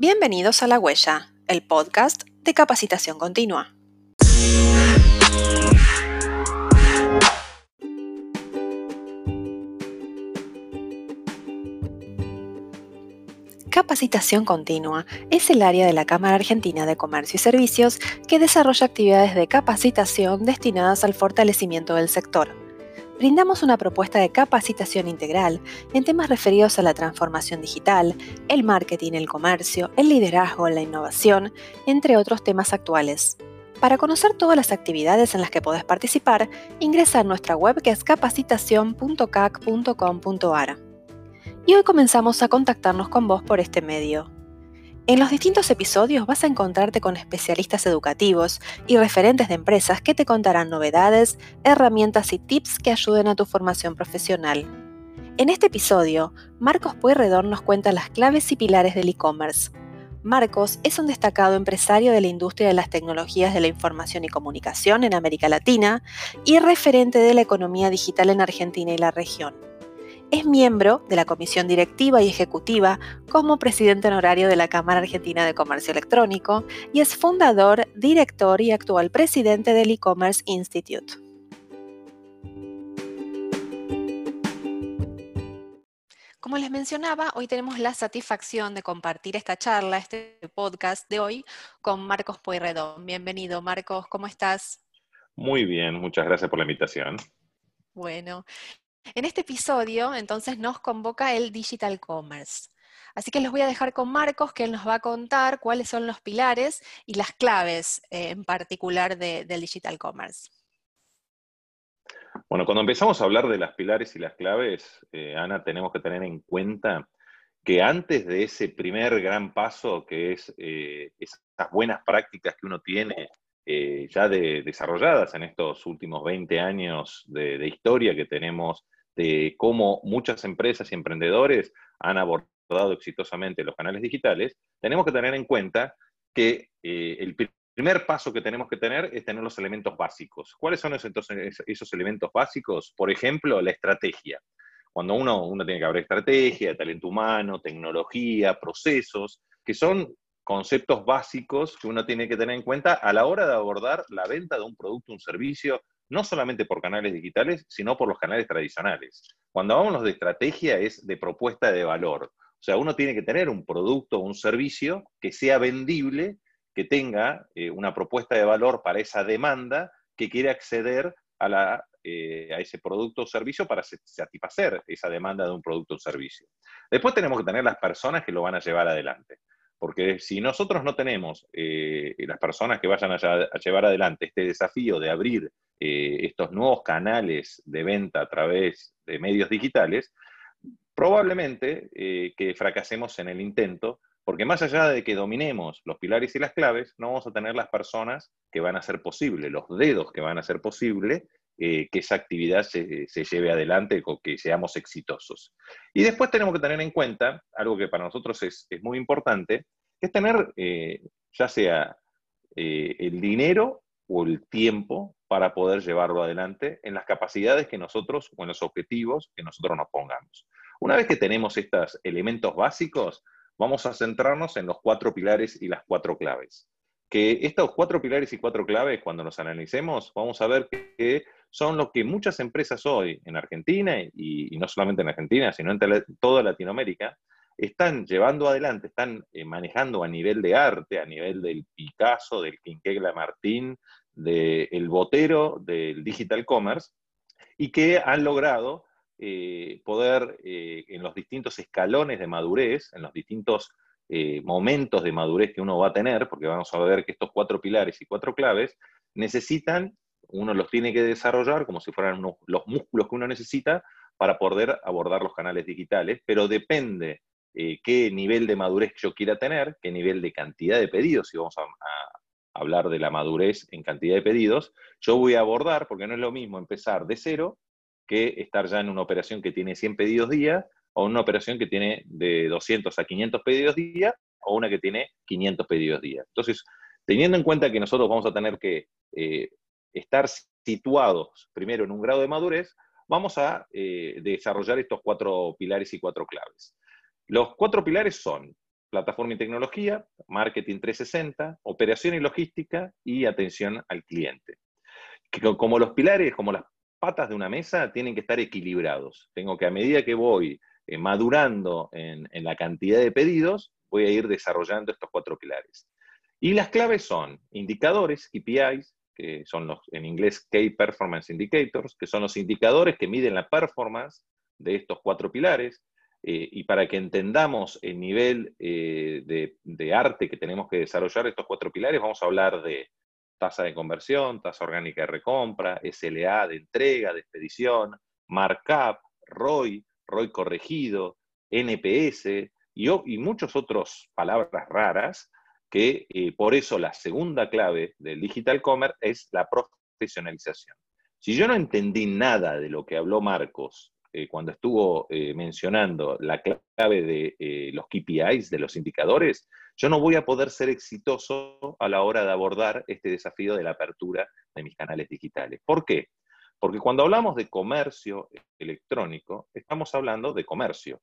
Bienvenidos a La Huella, el podcast de capacitación continua. Capacitación Continua es el área de la Cámara Argentina de Comercio y Servicios que desarrolla actividades de capacitación destinadas al fortalecimiento del sector. Brindamos una propuesta de capacitación integral en temas referidos a la transformación digital, el marketing, el comercio, el liderazgo, la innovación, entre otros temas actuales. Para conocer todas las actividades en las que podés participar, ingresa a nuestra web que es capacitación.cac.com.ar y hoy comenzamos a contactarnos con vos por este medio. En los distintos episodios vas a encontrarte con especialistas educativos y referentes de empresas que te contarán novedades, herramientas y tips que ayuden a tu formación profesional. En este episodio, Marcos Pueyrredón nos cuenta las claves y pilares del e-commerce. Marcos es un destacado empresario de la industria de las tecnologías de la información y comunicación en América Latina y referente de la economía digital en Argentina y la región. Es miembro de la Comisión Directiva y Ejecutiva como presidente honorario de la Cámara Argentina de Comercio Electrónico y es fundador, director y actual presidente del E-Commerce Institute. Como les mencionaba, hoy tenemos la satisfacción de compartir esta charla, este podcast de hoy, con Marcos Pueyrredón. Bienvenido, Marcos, ¿cómo estás? Muy bien, muchas gracias por la invitación. Bueno, en este episodio, entonces, nos convoca el Digital Commerce. Así que les voy a dejar con Marcos, que él nos va a contar cuáles son los pilares y las claves eh, en particular del Digital Commerce. Bueno, cuando empezamos a hablar de las pilares y las claves, eh, Ana, tenemos que tener en cuenta que antes de ese primer gran paso, que es eh, esas buenas prácticas que uno tiene ya desarrolladas en estos últimos 20 años de historia que tenemos de cómo muchas empresas y emprendedores han abordado exitosamente los canales digitales, tenemos que tener en cuenta que eh, el primer paso que tenemos que tener es tener los elementos básicos. ¿Cuáles son esos, esos elementos básicos? Por ejemplo, la estrategia. Cuando uno, uno tiene que hablar estrategia, talento humano, tecnología, procesos, que son conceptos básicos que uno tiene que tener en cuenta a la hora de abordar la venta de un producto, un servicio no solamente por canales digitales, sino por los canales tradicionales. Cuando hablamos de estrategia es de propuesta de valor. O sea, uno tiene que tener un producto o un servicio que sea vendible, que tenga eh, una propuesta de valor para esa demanda que quiere acceder a, la, eh, a ese producto o servicio para satisfacer esa demanda de un producto o servicio. Después tenemos que tener las personas que lo van a llevar adelante. Porque si nosotros no tenemos eh, las personas que vayan a, llevar adelante este desafío de abrir eh, estos nuevos canales de venta a través de medios digitales, probablemente eh, que fracasemos en el intento, porque más allá de que dominemos los pilares y las claves, no vamos a tener las personas que van a hacer posible, los dedos que van a hacer posible que esa actividad se, lleve adelante, o que seamos exitosos. Y después tenemos que tener en cuenta, algo que para nosotros es, muy importante, es tener eh, ya sea eh, el dinero o el tiempo para poder llevarlo adelante en las capacidades que nosotros o en los objetivos que nosotros nos pongamos. Una vez que tenemos estos elementos básicos, vamos a centrarnos en los cuatro pilares y las cuatro claves. Que estos cuatro pilares y cuatro claves, cuando los analicemos, vamos a ver que son lo que muchas empresas hoy en Argentina, y, no solamente en Argentina, sino en toda Latinoamérica, están llevando adelante, están eh, manejando a nivel de arte, a nivel del Picasso, del Quinquegla Martín, del Botero, del Digital Commerce, y que han logrado eh, poder eh, en los distintos escalones de madurez, en los distintos momentos de madurez que uno va a tener, porque vamos a ver que estos cuatro pilares y cuatro claves necesitan uno los tiene que desarrollar como si fueran los músculos que uno necesita para poder abordar los canales digitales, pero depende eh, qué nivel de madurez yo quiera tener, qué nivel de cantidad de pedidos, si vamos a, hablar de la madurez en cantidad de pedidos, yo voy a abordar, porque no es lo mismo empezar de cero que estar ya en una operación que tiene 100 pedidos día, o una operación que tiene de 200 a 500 pedidos día, o una que tiene 500 pedidos día. Entonces, teniendo en cuenta que nosotros vamos a tener que eh, estar situados primero en un grado de madurez, vamos a eh, desarrollar estos cuatro pilares y cuatro claves. Los cuatro pilares son plataforma y tecnología, marketing 360, operación y logística y atención al cliente. Como los pilares, como las patas de una mesa, tienen que estar equilibrados. Tengo que a medida que voy eh, madurando en, en la cantidad de pedidos, voy a ir desarrollando estos cuatro pilares. Y las claves son indicadores, KPIs, son los, en inglés Key Performance Indicators, que son los indicadores que miden la performance de estos cuatro pilares. Eh, y para que entendamos el nivel eh, de, arte que tenemos que desarrollar estos cuatro pilares, vamos a hablar de tasa de conversión, tasa orgánica de recompra, SLA de entrega, de expedición, markup, ROI, ROI corregido, NPS y, y muchas otras palabras raras que eh, por eso la segunda clave del digital commerce es la profesionalización. Si yo no entendí nada de lo que habló Marcos eh, cuando estuvo eh, mencionando la clave de los KPIs, de los indicadores, yo no voy a poder ser exitoso a la hora de abordar este desafío de la apertura de mis canales digitales. ¿Por qué? Porque cuando hablamos de comercio electrónico, estamos hablando de comercio.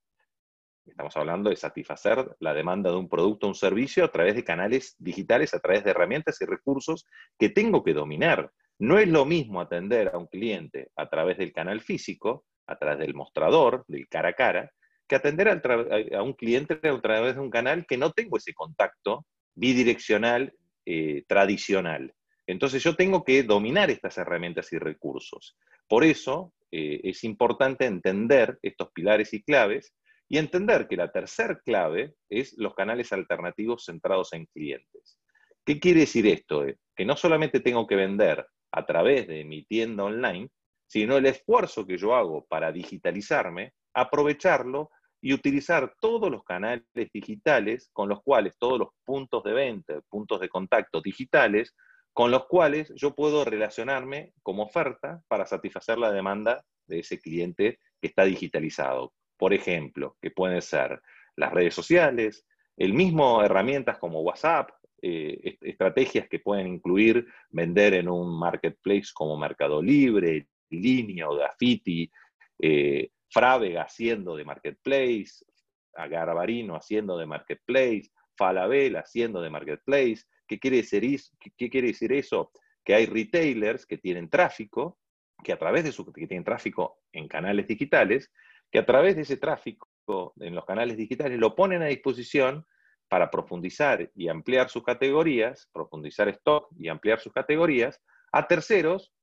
Estamos hablando de satisfacer la demanda de un producto o un servicio a través de canales digitales, a través de herramientas y recursos que tengo que dominar. No es lo mismo atender a un cliente a través del canal físico a través del mostrador, del cara a cara, que atender a, un cliente a través de un canal que no tengo ese contacto bidireccional eh, tradicional. Entonces yo tengo que dominar estas herramientas y recursos. Por eso eh, es importante entender estos pilares y claves y entender que la tercer clave es los canales alternativos centrados en clientes. ¿Qué quiere decir esto? Que no solamente tengo que vender a través de mi tienda online, sino el esfuerzo que yo hago para digitalizarme, aprovecharlo y utilizar todos los canales digitales con los cuales, todos los puntos de venta, puntos de contacto digitales, con los cuales yo puedo relacionarme como oferta para satisfacer la demanda de ese cliente que está digitalizado. Por ejemplo, que pueden ser las redes sociales, el mismo herramientas como WhatsApp, eh, estrategias que pueden incluir vender en un marketplace como Mercado Libre, Linio, Dafiti, eh, Frávega haciendo de Marketplace, Agarbarino haciendo de Marketplace, Falabel haciendo de Marketplace. ¿Qué quiere, decir, ¿Qué quiere decir eso? Que hay retailers que tienen tráfico, que a través de su, que tienen tráfico en canales digitales, que a través de ese tráfico en los canales digitales lo ponen a disposición para profundizar y ampliar sus categorías, profundizar stock y ampliar sus categorías a terceros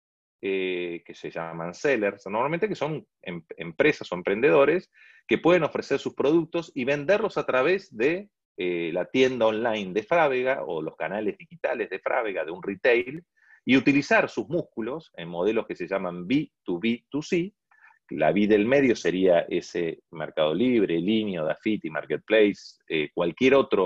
eh, que se llaman sellers, normalmente que son em, empresas o emprendedores que pueden ofrecer sus productos y venderlos a través de eh, la tienda online de Frávega o los canales digitales de Frávega, de un retail, y utilizar sus músculos en modelos que se llaman B2B2C. La B del medio sería ese Mercado Libre, Linio, Dafiti, Marketplace, eh, cualquier otra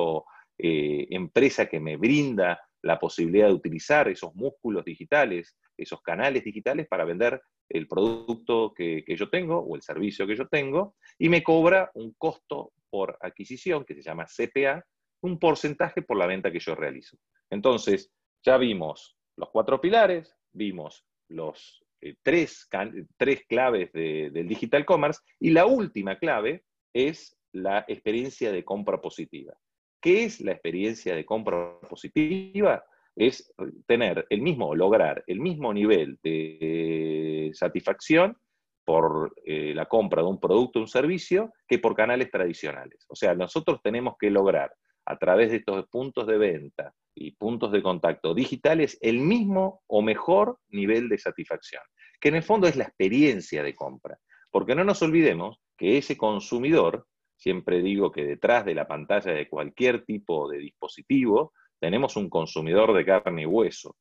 empresa que me brinda la posibilidad de utilizar esos músculos digitales esos canales digitales para vender el producto que, yo tengo o el servicio que yo tengo y me cobra un costo por adquisición que se llama CPA, un porcentaje por la venta que yo realizo. Entonces, ya vimos los cuatro pilares, vimos los eh, tres, tres, claves del digital commerce y la última clave es la experiencia de compra positiva. ¿Qué es la experiencia de compra positiva? es tener el mismo, lograr el mismo nivel de satisfacción por eh, la compra de un producto o un servicio que por canales tradicionales. O sea, nosotros tenemos que lograr a través de estos puntos de venta y puntos de contacto digitales el mismo o mejor nivel de satisfacción, que en el fondo es la experiencia de compra. Porque no nos olvidemos que ese consumidor, siempre digo que detrás de la pantalla de cualquier tipo de dispositivo, tenemos un consumidor de carne y hueso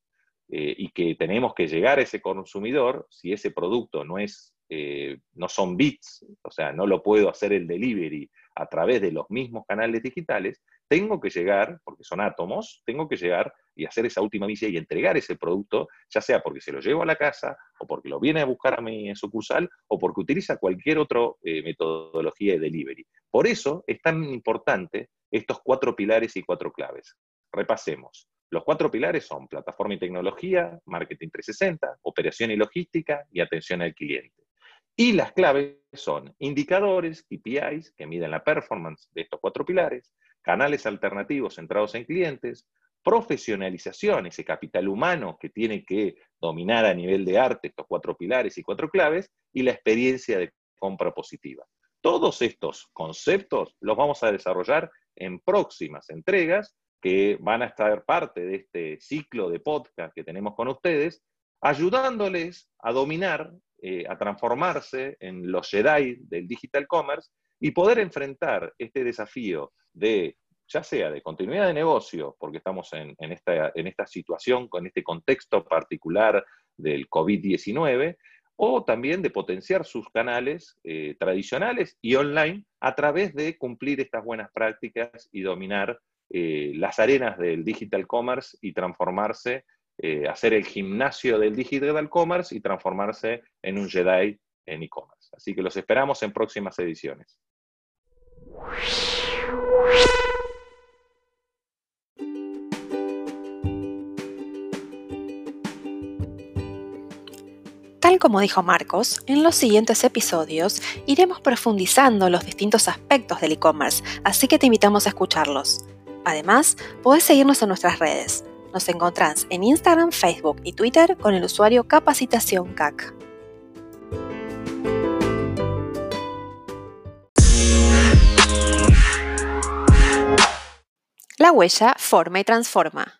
eh, y que tenemos que llegar a ese consumidor si ese producto no es eh, no son bits, o sea, no lo puedo hacer el delivery a través de los mismos canales digitales, tengo que llegar, porque son átomos, tengo que llegar y hacer esa última misión y entregar ese producto, ya sea porque se lo llevo a la casa, o porque lo viene a buscar a mi sucursal, o porque utiliza cualquier otra eh, metodología de delivery. Por eso es tan importante estos cuatro pilares y cuatro claves. Repasemos. Los cuatro pilares son plataforma y tecnología, marketing 360, operación y logística y atención al cliente. Y las claves son indicadores, KPIs, que miden la performance de estos cuatro pilares, canales alternativos centrados en clientes, profesionalización, ese capital humano que tiene que dominar a nivel de arte estos cuatro pilares y cuatro claves, y la experiencia de compra positiva. Todos estos conceptos los vamos a desarrollar en próximas entregas que van a estar parte de este ciclo de podcast que tenemos con ustedes, ayudándoles a dominar, eh, a transformarse en los Jedi del digital commerce y poder enfrentar este desafío de, ya sea de continuidad de negocio, porque estamos en, esta, en esta situación, con este contexto particular del COVID-19, o también de potenciar sus canales eh, tradicionales y online a través de cumplir estas buenas prácticas y dominar eh, las arenas del digital commerce y transformarse, eh, hacer el gimnasio del digital commerce y transformarse en un Jedi en e-commerce. Así que los esperamos en próximas ediciones. Tal como dijo Marcos, en los siguientes episodios iremos profundizando los distintos aspectos del e-commerce, así que te invitamos a escucharlos. Además, podés seguirnos en nuestras redes. Nos encontrás en Instagram, Facebook y Twitter con el usuario Capacitación CAC. La huella forma y transforma.